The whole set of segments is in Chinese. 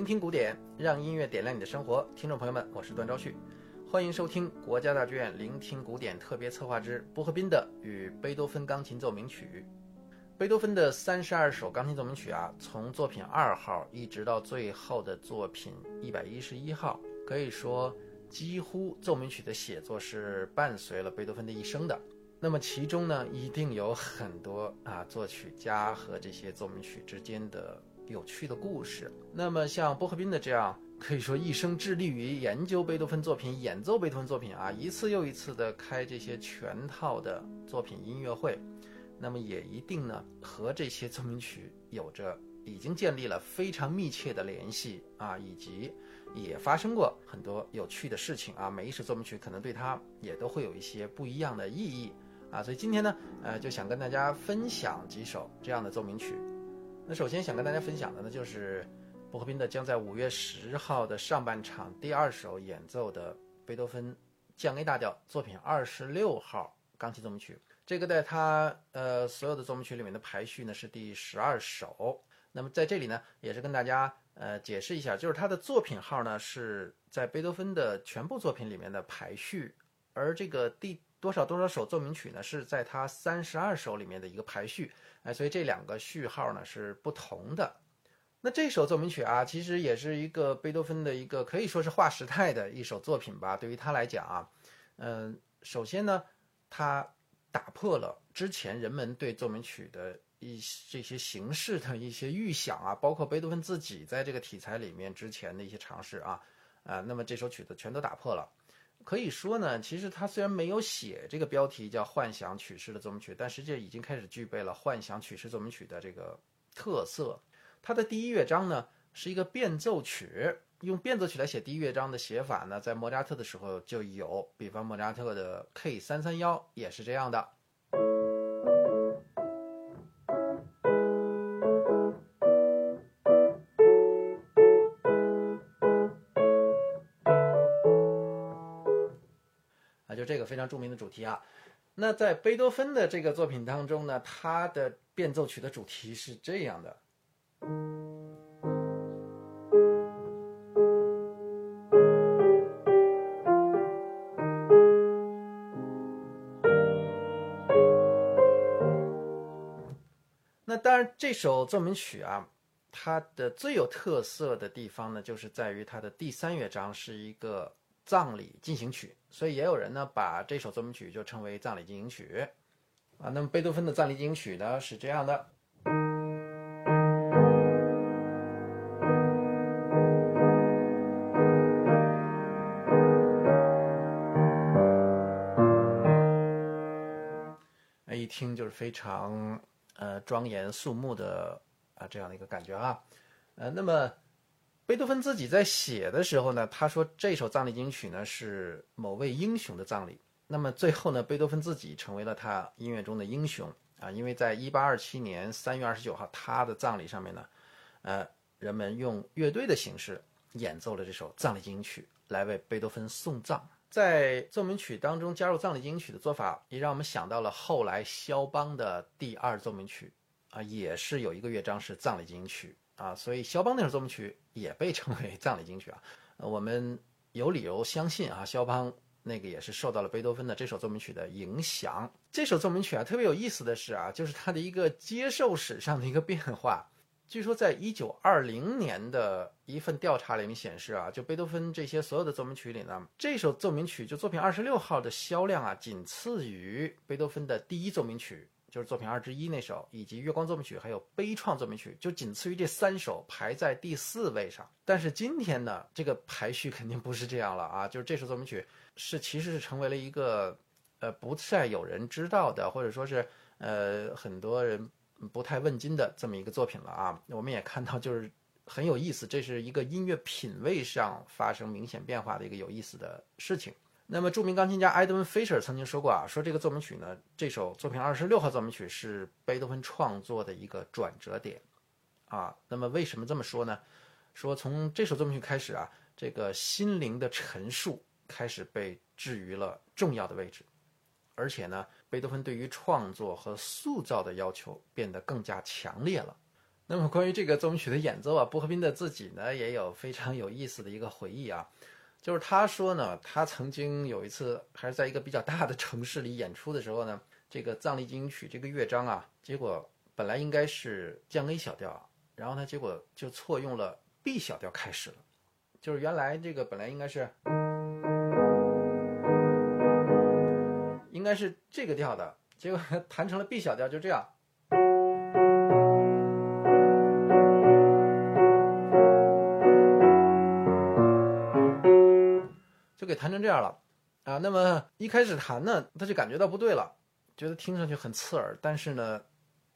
聆听古典，让音乐点亮你的生活。听众朋友们，我是段昭旭，欢迎收听国家大剧院聆听古典特别策划之波赫宾的与贝多芬钢琴奏鸣曲。贝多芬的三十二首钢琴奏鸣曲啊，从作品二号一直到最后的作品一百一十一号，可以说几乎奏鸣曲的写作是伴随了贝多芬的一生的。那么其中呢，一定有很多啊作曲家和这些奏鸣曲之间的。有趣的故事。那么像波赫宾的这样，可以说一生致力于研究贝多芬作品、演奏贝多芬作品啊，一次又一次的开这些全套的作品音乐会，那么也一定呢和这些奏鸣曲有着已经建立了非常密切的联系啊，以及也发生过很多有趣的事情啊。每一首奏鸣曲可能对他也都会有一些不一样的意义啊。所以今天呢，呃，就想跟大家分享几首这样的奏鸣曲。那首先想跟大家分享的呢，就是波赫宾的将在五月十号的上半场第二首演奏的贝多芬降 A 大调作品二十六号钢琴奏鸣曲。这个在他呃所有的奏鸣曲里面的排序呢是第十二首。那么在这里呢，也是跟大家呃解释一下，就是他的作品号呢是在贝多芬的全部作品里面的排序，而这个第多少多少首奏鸣曲呢是在他三十二首里面的一个排序。哎，所以这两个序号呢是不同的。那这首奏鸣曲啊，其实也是一个贝多芬的一个可以说是划时代的一首作品吧。对于他来讲啊，嗯，首先呢，他打破了之前人们对奏鸣曲的一这些形式的一些预想啊，包括贝多芬自己在这个题材里面之前的一些尝试啊，啊，那么这首曲子全都打破了。可以说呢，其实他虽然没有写这个标题叫“幻想曲式的奏鸣曲”，但实际已经开始具备了幻想曲式奏鸣曲的这个特色。它的第一乐章呢是一个变奏曲，用变奏曲来写第一乐章的写法呢，在莫扎特的时候就有，比方莫扎特的 K 三三幺也是这样的。就这个非常著名的主题啊，那在贝多芬的这个作品当中呢，他的变奏曲的主题是这样的。那当然，这首奏鸣曲啊，它的最有特色的地方呢，就是在于它的第三乐章是一个。葬礼进行曲，所以也有人呢把这首奏鸣曲就称为葬礼进行曲，啊，那么贝多芬的葬礼进行曲呢是这样的，一听就是非常呃庄严肃穆的啊这样的一个感觉啊，呃，那么。贝多芬自己在写的时候呢，他说这首葬礼进行曲呢是某位英雄的葬礼。那么最后呢，贝多芬自己成为了他音乐中的英雄啊，因为在一八二七年三月二十九号他的葬礼上面呢，呃，人们用乐队的形式演奏了这首葬礼进行曲来为贝多芬送葬。在奏鸣曲当中加入葬礼进行曲的做法，也让我们想到了后来肖邦的第二奏鸣曲啊，也是有一个乐章是葬礼进行曲。啊，所以肖邦那首奏鸣曲也被称为葬礼进行曲啊。我们有理由相信啊，肖邦那个也是受到了贝多芬的这首奏鸣曲的影响。这首奏鸣曲啊，特别有意思的是啊，就是它的一个接受史上的一个变化。据说在一九二零年的一份调查里面显示啊，就贝多芬这些所有的奏鸣曲里呢，这首奏鸣曲就作品二十六号的销量啊，仅次于贝多芬的第一奏鸣曲。就是作品二之一那首，以及月光奏鸣曲，还有悲怆奏鸣曲，就仅次于这三首，排在第四位上。但是今天呢，这个排序肯定不是这样了啊！就是这首奏鸣曲是其实是成为了一个呃不太有人知道的，或者说是呃很多人不太问津的这么一个作品了啊。我们也看到，就是很有意思，这是一个音乐品味上发生明显变化的一个有意思的事情。那么，著名钢琴家埃德温·菲舍曾经说过啊，说这个奏鸣曲呢，这首作品二十六号奏鸣曲是贝多芬创作的一个转折点，啊，那么为什么这么说呢？说从这首奏鸣曲开始啊，这个心灵的陈述开始被置于了重要的位置，而且呢，贝多芬对于创作和塑造的要求变得更加强烈了。那么关于这个奏鸣曲的演奏啊，波赫宾的自己呢也有非常有意思的一个回忆啊，就是他说呢，他曾经有一次还是在一个比较大的城市里演出的时候呢，这个藏历进行曲这个乐章啊，结果本来应该是降 A 小调，然后呢，结果就错用了 B 小调开始了，就是原来这个本来应该是应该是这个调的，结果弹成了 B 小调，就这样。给弹成这样了，啊，那么一开始弹呢，他就感觉到不对了，觉得听上去很刺耳，但是呢，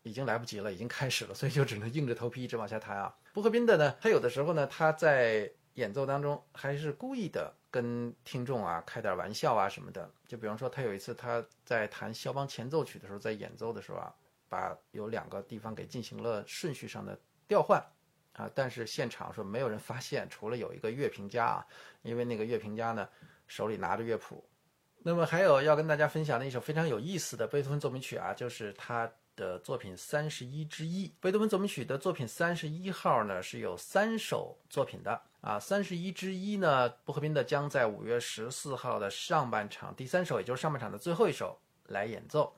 已经来不及了，已经开始了，所以就只能硬着头皮一直往下弹啊。布赫宾的呢，他有的时候呢，他在演奏当中还是故意的跟听众啊开点玩笑啊什么的，就比方说他有一次他在弹肖邦前奏曲的时候，在演奏的时候啊，把有两个地方给进行了顺序上的调换。啊！但是现场说没有人发现，除了有一个乐评家啊，因为那个乐评家呢手里拿着乐谱。那么还有要跟大家分享的一首非常有意思的贝多芬奏鸣曲啊，就是他的作品三十一之一。贝多芬奏鸣曲的作品三十一号呢是有三首作品的啊，三十一之一呢，布赫宾的将在五月十四号的上半场第三首，也就是上半场的最后一首来演奏。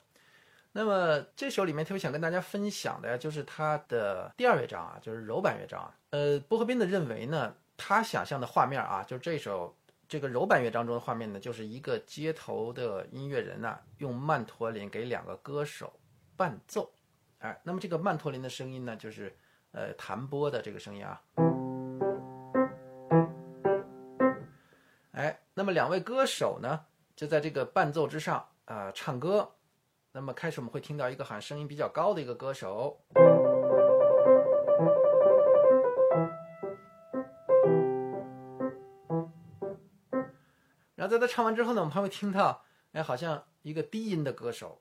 那么这首里面特别想跟大家分享的呀，就是它的第二乐章啊，就是柔板乐章啊。呃，波赫宾的认为呢，他想象的画面啊，就是这首这个柔板乐章中的画面呢，就是一个街头的音乐人呐，用曼陀林给两个歌手伴奏。哎，那么这个曼陀林的声音呢，就是呃弹拨的这个声音啊。哎，那么两位歌手呢，就在这个伴奏之上啊唱歌。那么开始我们会听到一个好像声音比较高的一个歌手，然后在他唱完之后呢，我们还会听到，哎，好像一个低音的歌手，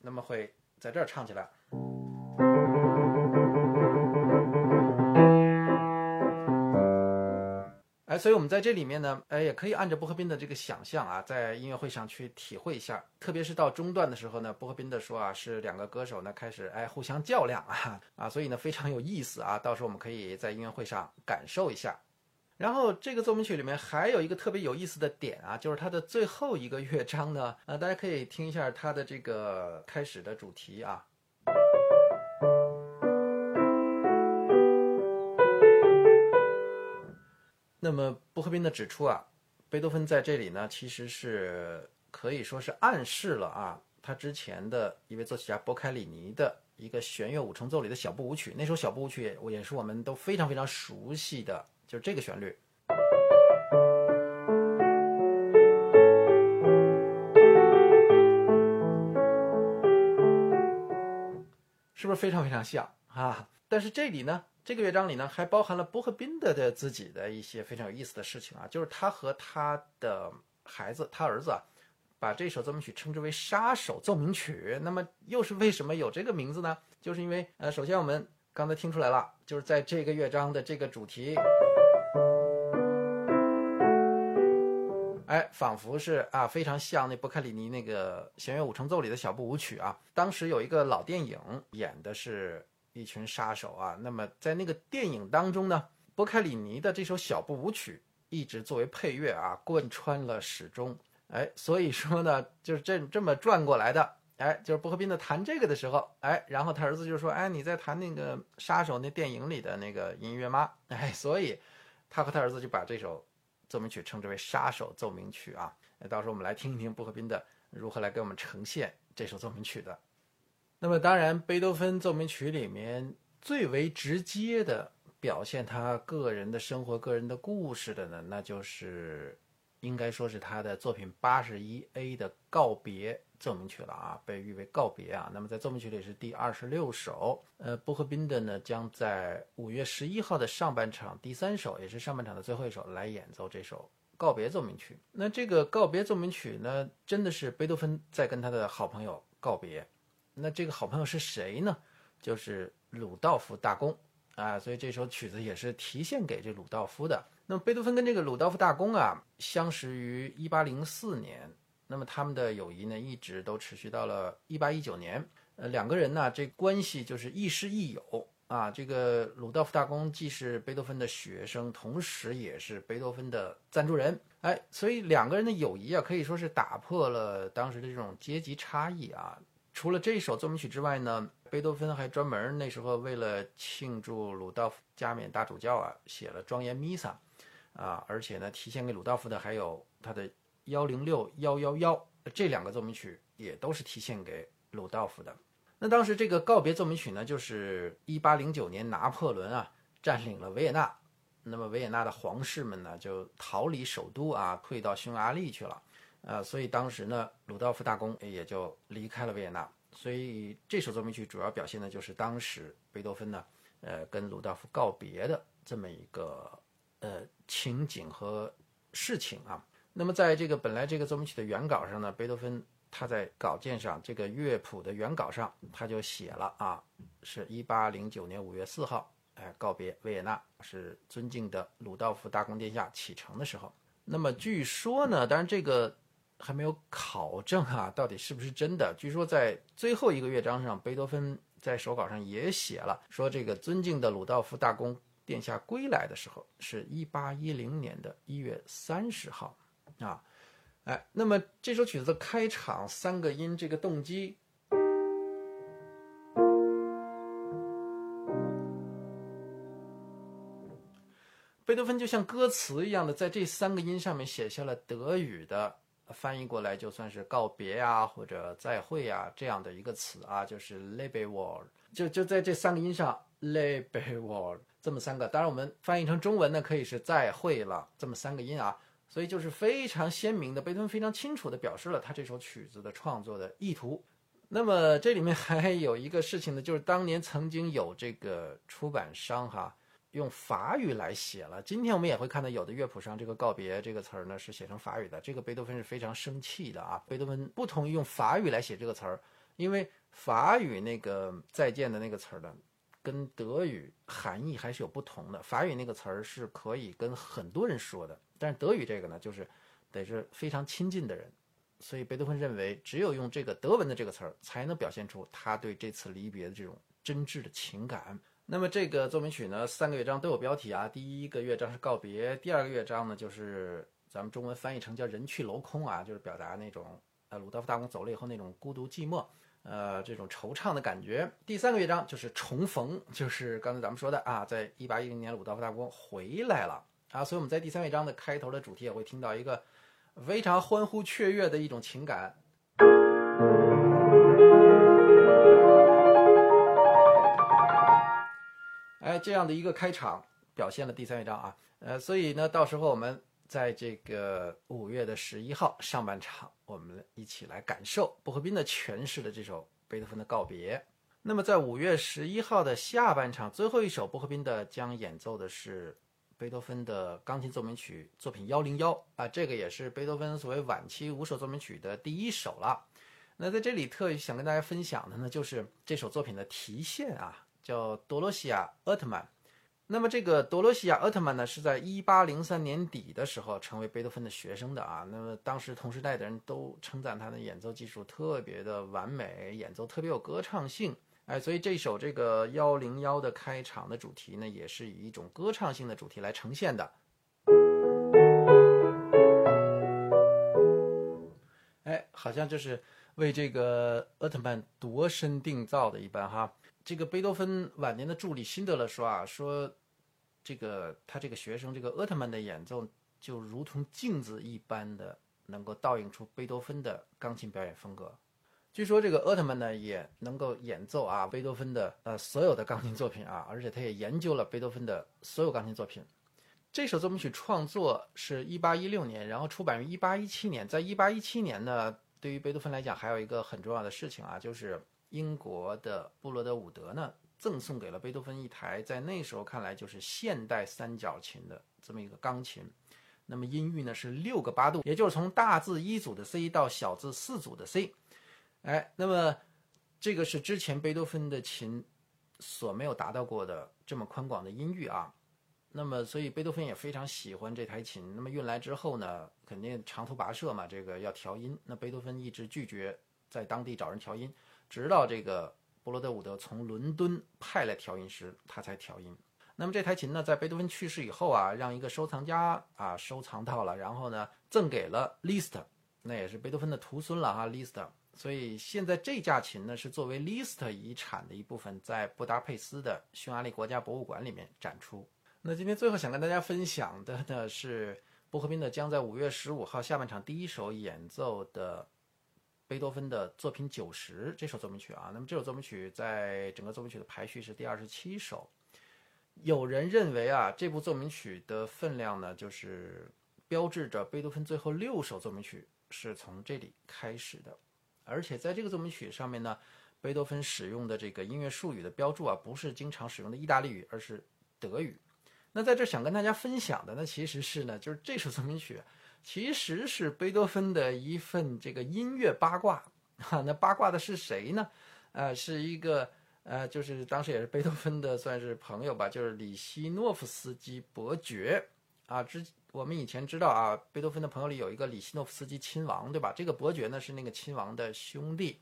那么会在这儿唱起来。所以我们在这里面呢，哎，也可以按照波赫宾的这个想象啊，在音乐会上去体会一下。特别是到中段的时候呢，波赫宾的说啊，是两个歌手呢开始哎互相较量啊啊，所以呢非常有意思啊。到时候我们可以在音乐会上感受一下。然后这个奏鸣曲里面还有一个特别有意思的点啊，就是它的最后一个乐章呢，呃，大家可以听一下它的这个开始的主题啊。那么布赫宾的指出啊，贝多芬在这里呢，其实是可以说是暗示了啊，他之前的一位作曲家波开里尼的一个弦乐五重奏里的小步舞曲，那首小步舞曲也也是我们都非常非常熟悉的，就是这个旋律，是不是非常非常像？啊？但是这里呢？这个乐章里呢，还包含了波赫宾的的自己的一些非常有意思的事情啊，就是他和他的孩子，他儿子啊，把这首奏鸣曲称之为“杀手奏鸣曲”。那么又是为什么有这个名字呢？就是因为呃，首先我们刚才听出来了，就是在这个乐章的这个主题，哎，仿佛是啊，非常像那波克里尼那个弦乐五重奏里的小步舞曲啊。当时有一个老电影演的是。一群杀手啊，那么在那个电影当中呢，波开里尼的这首小步舞曲一直作为配乐啊，贯穿了始终。哎，所以说呢，就是这这么转过来的。哎，就是波赫宾的弹这个的时候，哎，然后他儿子就说：“哎，你在弹那个杀手那电影里的那个音乐吗？”哎，所以他和他儿子就把这首奏鸣曲称之为杀手奏鸣曲啊。到时候我们来听一听波赫宾的如何来给我们呈现这首奏鸣曲的。那么当然，贝多芬奏鸣曲里面最为直接的表现他个人的生活、个人的故事的呢，那就是应该说是他的作品八十一 A 的告别奏鸣曲了啊，被誉为告别啊。那么在奏鸣曲里是第二十六首，呃，波赫宾的呢将在五月十一号的上半场第三首，也是上半场的最后一首来演奏这首告别奏鸣曲。那这个告别奏鸣曲呢，真的是贝多芬在跟他的好朋友告别。那这个好朋友是谁呢？就是鲁道夫大公啊，所以这首曲子也是题献给这鲁道夫的。那么贝多芬跟这个鲁道夫大公啊相识于一八零四年，那么他们的友谊呢一直都持续到了一八一九年。呃，两个人呢这关系就是亦师亦友啊，这个鲁道夫大公既是贝多芬的学生，同时也是贝多芬的赞助人。哎，所以两个人的友谊啊，可以说是打破了当时的这种阶级差异啊。除了这首奏鸣曲之外呢，贝多芬还专门那时候为了庆祝鲁道夫加冕大主教啊，写了庄严弥撒，啊，而且呢，提献给鲁道夫的还有他的幺零六幺幺幺这两个奏鸣曲，也都是提献给鲁道夫的。那当时这个告别奏鸣曲呢，就是一八零九年拿破仑啊占领了维也纳，那么维也纳的皇室们呢就逃离首都啊，退到匈牙利去了。呃，所以当时呢，鲁道夫大公也就离开了维也纳。所以这首奏鸣曲主要表现的就是当时贝多芬呢，呃，跟鲁道夫告别的这么一个呃情景和事情啊。那么在这个本来这个奏鸣曲的原稿上呢，贝多芬他在稿件上这个乐谱的原稿上他就写了啊，是一八零九年五月四号，哎，告别维也纳，是尊敬的鲁道夫大公殿下启程的时候。那么据说呢，当然这个。还没有考证啊，到底是不是真的？据说在最后一个乐章上，贝多芬在手稿上也写了，说这个尊敬的鲁道夫大公殿下归来的时候，是一八一零年的一月三十号，啊，哎，那么这首曲子的开场三个音，这个动机，贝多芬就像歌词一样的，在这三个音上面写下了德语的。翻译过来就算是告别呀，或者再会呀这样的一个词啊，就是 l e b e w a r 就就在这三个音上 l e b e w a r 这么三个。当然我们翻译成中文呢，可以是再会了这么三个音啊，所以就是非常鲜明的，贝多芬非常清楚的表示了他这首曲子的创作的意图。那么这里面还有一个事情呢，就是当年曾经有这个出版商哈。用法语来写了。今天我们也会看到，有的乐谱上这个“告别”这个词儿呢是写成法语的。这个贝多芬是非常生气的啊！贝多芬不同意用法语来写这个词儿，因为法语那个“再见”的那个词儿呢，跟德语含义还是有不同的。法语那个词儿是可以跟很多人说的，但是德语这个呢，就是得是非常亲近的人。所以贝多芬认为，只有用这个德文的这个词儿，才能表现出他对这次离别的这种真挚的情感。那么这个奏鸣曲呢，三个乐章都有标题啊。第一个乐章是告别，第二个乐章呢就是咱们中文翻译成叫人去楼空啊，就是表达那种呃鲁道夫大公走了以后那种孤独寂寞，呃这种惆怅的感觉。第三个乐章就是重逢，就是刚才咱们说的啊，在一八一零年鲁道夫大公回来了啊，所以我们在第三乐章的开头的主题也会听到一个非常欢呼雀跃的一种情感。哎，这样的一个开场表现了第三乐章啊，呃，所以呢，到时候我们在这个五月的十一号上半场，我们一起来感受薄荷宾的诠释的这首贝多芬的告别。那么在五月十一号的下半场，最后一首薄荷宾的将演奏的是贝多芬的钢琴奏鸣曲作品幺零幺啊，这个也是贝多芬所谓晚期五首奏鸣曲的第一首了。那在这里特想跟大家分享的呢，就是这首作品的提线啊。叫多罗西亚·厄特曼，那么这个多罗西亚·厄特曼呢，是在一八零三年底的时候成为贝多芬的学生的啊。那么当时同时代的人都称赞他的演奏技术特别的完美，演奏特别有歌唱性。哎，所以这首这个幺零幺的开场的主题呢，也是以一种歌唱性的主题来呈现的。哎，好像就是为这个厄特曼度身定造的一般哈。这个贝多芬晚年的助理辛德勒说啊，说这个他这个学生这个厄特曼的演奏就如同镜子一般的，能够倒映出贝多芬的钢琴表演风格。据说这个厄特曼呢也能够演奏啊贝多芬的呃所有的钢琴作品啊，而且他也研究了贝多芬的所有钢琴作品。这首奏鸣曲创作是一八一六年，然后出版于一八一七年。在一八一七年呢，对于贝多芬来讲还有一个很重要的事情啊，就是。英国的布罗德伍德呢，赠送给了贝多芬一台在那时候看来就是现代三角琴的这么一个钢琴。那么音域呢是六个八度，也就是从大字一组的 C 到小字四组的 C。哎，那么这个是之前贝多芬的琴所没有达到过的这么宽广的音域啊。那么所以贝多芬也非常喜欢这台琴。那么运来之后呢，肯定长途跋涉嘛，这个要调音。那贝多芬一直拒绝在当地找人调音。直到这个布罗德伍德从伦敦派来调音师，他才调音。那么这台琴呢，在贝多芬去世以后啊，让一个收藏家啊收藏到了，然后呢，赠给了 List，那也是贝多芬的徒孙了哈 List。所以现在这架琴呢，是作为 List 遗产的一部分，在布达佩斯的匈牙利国家博物馆里面展出。那今天最后想跟大家分享的呢，是波赫宾的将在五月十五号下半场第一首演奏的贝多芬的作品九十这首奏鸣曲啊。那么这首奏鸣曲在整个奏鸣曲的排序是第二十七首。有人认为啊，这部奏鸣曲的分量呢，就是标志着贝多芬最后六首奏鸣曲是从这里开始的。而且在这个奏鸣曲上面呢，贝多芬使用的这个音乐术语的标注啊，不是经常使用的意大利语，而是德语。那在这想跟大家分享的呢，其实是呢，就是这首奏鸣曲其实是贝多芬的一份这个音乐八卦。哈，那八卦的是谁呢？呃，是一个。呃，就是当时也是贝多芬的算是朋友吧，就是里希诺夫斯基伯爵啊。之我们以前知道啊，贝多芬的朋友里有一个里希诺夫斯基亲王，对吧？这个伯爵呢是那个亲王的兄弟，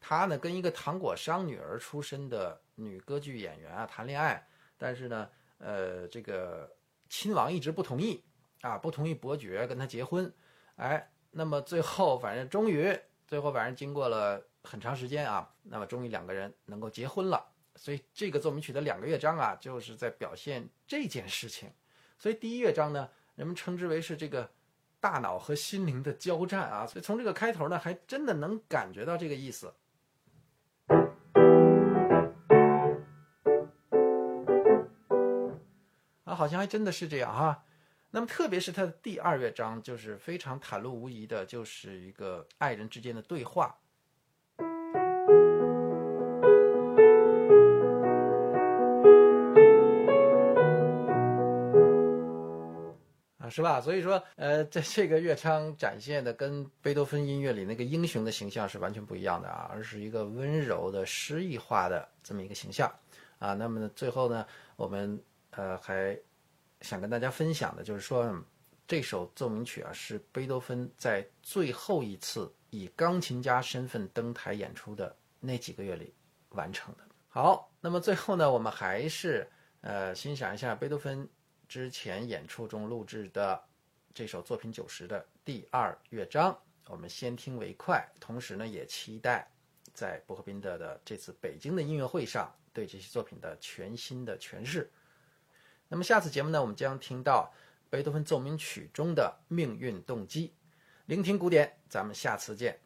他呢跟一个糖果商女儿出身的女歌剧演员啊谈恋爱，但是呢，呃，这个亲王一直不同意啊，不同意伯爵跟他结婚。哎，那么最后反正终于，最后反正经过了。很长时间啊，那么终于两个人能够结婚了，所以这个奏鸣曲的两个乐章啊，就是在表现这件事情。所以第一乐章呢，人们称之为是这个大脑和心灵的交战啊，所以从这个开头呢，还真的能感觉到这个意思。啊，好像还真的是这样哈。那么特别是它的第二乐章，就是非常袒露无遗的，就是一个爱人之间的对话。是吧？所以说，呃，在这个乐章展现的跟贝多芬音乐里那个英雄的形象是完全不一样的啊，而是一个温柔的诗意化的这么一个形象啊。那么呢，最后呢，我们呃还想跟大家分享的就是说，这首奏鸣曲啊是贝多芬在最后一次以钢琴家身份登台演出的那几个月里完成的。好，那么最后呢，我们还是呃欣赏一下贝多芬。之前演出中录制的这首作品九十的第二乐章，我们先听为快。同时呢，也期待在博赫宾德的这次北京的音乐会上对这些作品的全新的诠释。那么下次节目呢，我们将听到贝多芬奏鸣曲中的命运动机。聆听古典，咱们下次见。